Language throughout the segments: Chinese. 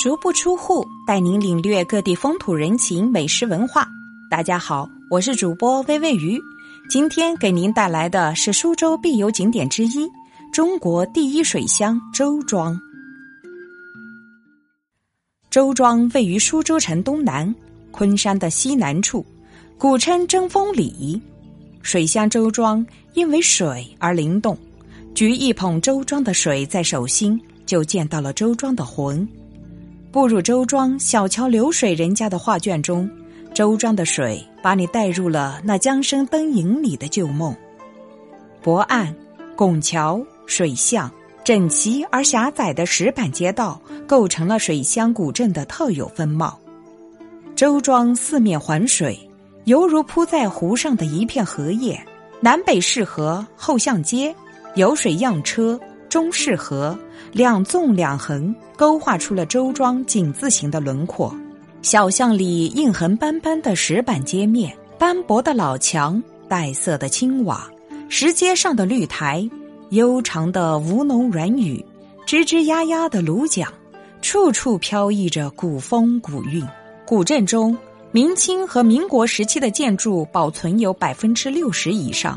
足不出户，带您领略各地风土人情、美食文化。大家好，我是主播微微鱼，今天给您带来的是苏州必游景点之一——中国第一水乡周庄。周庄位于苏州城东南，昆山的西南处，古称贞丰里。水乡周庄因为水而灵动，举一捧周庄的水在手心，就见到了周庄的魂。步入周庄小桥流水人家的画卷中，周庄的水把你带入了那江声灯影里的旧梦。博岸、拱桥、水巷，整齐而狭窄的石板街道，构成了水乡古镇的特有风貌。周庄四面环水，犹如铺在湖上的一片荷叶。南北适河后巷街，有水样车。中式河两纵两横，勾画出了周庄井字形的轮廓。小巷里印痕斑斑的石板街面，斑驳的老墙，带色的青瓦，石阶上的绿苔，悠长的吴侬软语，吱吱呀呀的芦桨，处处飘逸着古风古韵。古镇中，明清和民国时期的建筑保存有百分之六十以上。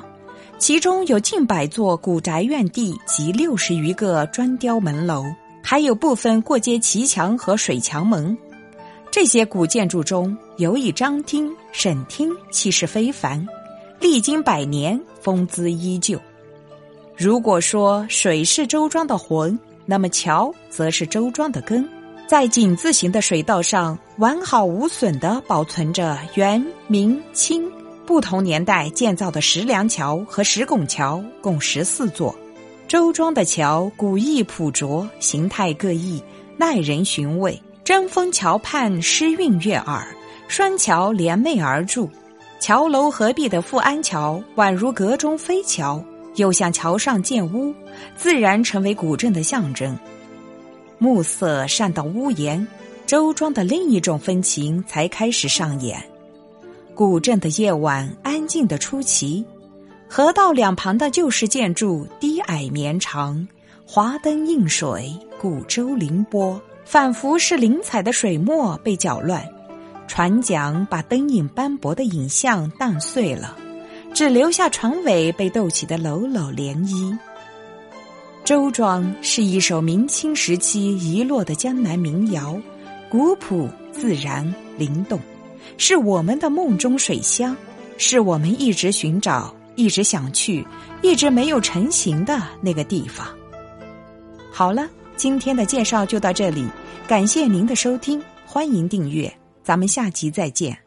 其中有近百座古宅院地及六十余个砖雕门楼，还有部分过街骑墙和水墙门。这些古建筑中有以张厅、沈厅，气势非凡，历经百年，风姿依旧。如果说水是周庄的魂，那么桥则是周庄的根，在井字形的水道上，完好无损地保存着元、明、清。不同年代建造的石梁桥和石拱桥共十四座，周庄的桥古意朴拙，形态各异，耐人寻味。贞丰桥畔诗韵悦耳，双桥联袂而筑，桥楼合璧的富安桥宛如阁中飞桥，又像桥上建屋，自然成为古镇的象征。暮色渗到屋檐，周庄的另一种风情才开始上演。古镇的夜晚安静的出奇，河道两旁的旧式建筑低矮绵长，华灯映水，古舟凌波，仿佛是灵彩的水墨被搅乱，船桨把灯影斑驳的影像荡碎了，只留下船尾被逗起的缕缕涟漪。周庄是一首明清时期遗落的江南民谣，古朴自然灵动。是我们的梦中水乡，是我们一直寻找、一直想去、一直没有成型的那个地方。好了，今天的介绍就到这里，感谢您的收听，欢迎订阅，咱们下集再见。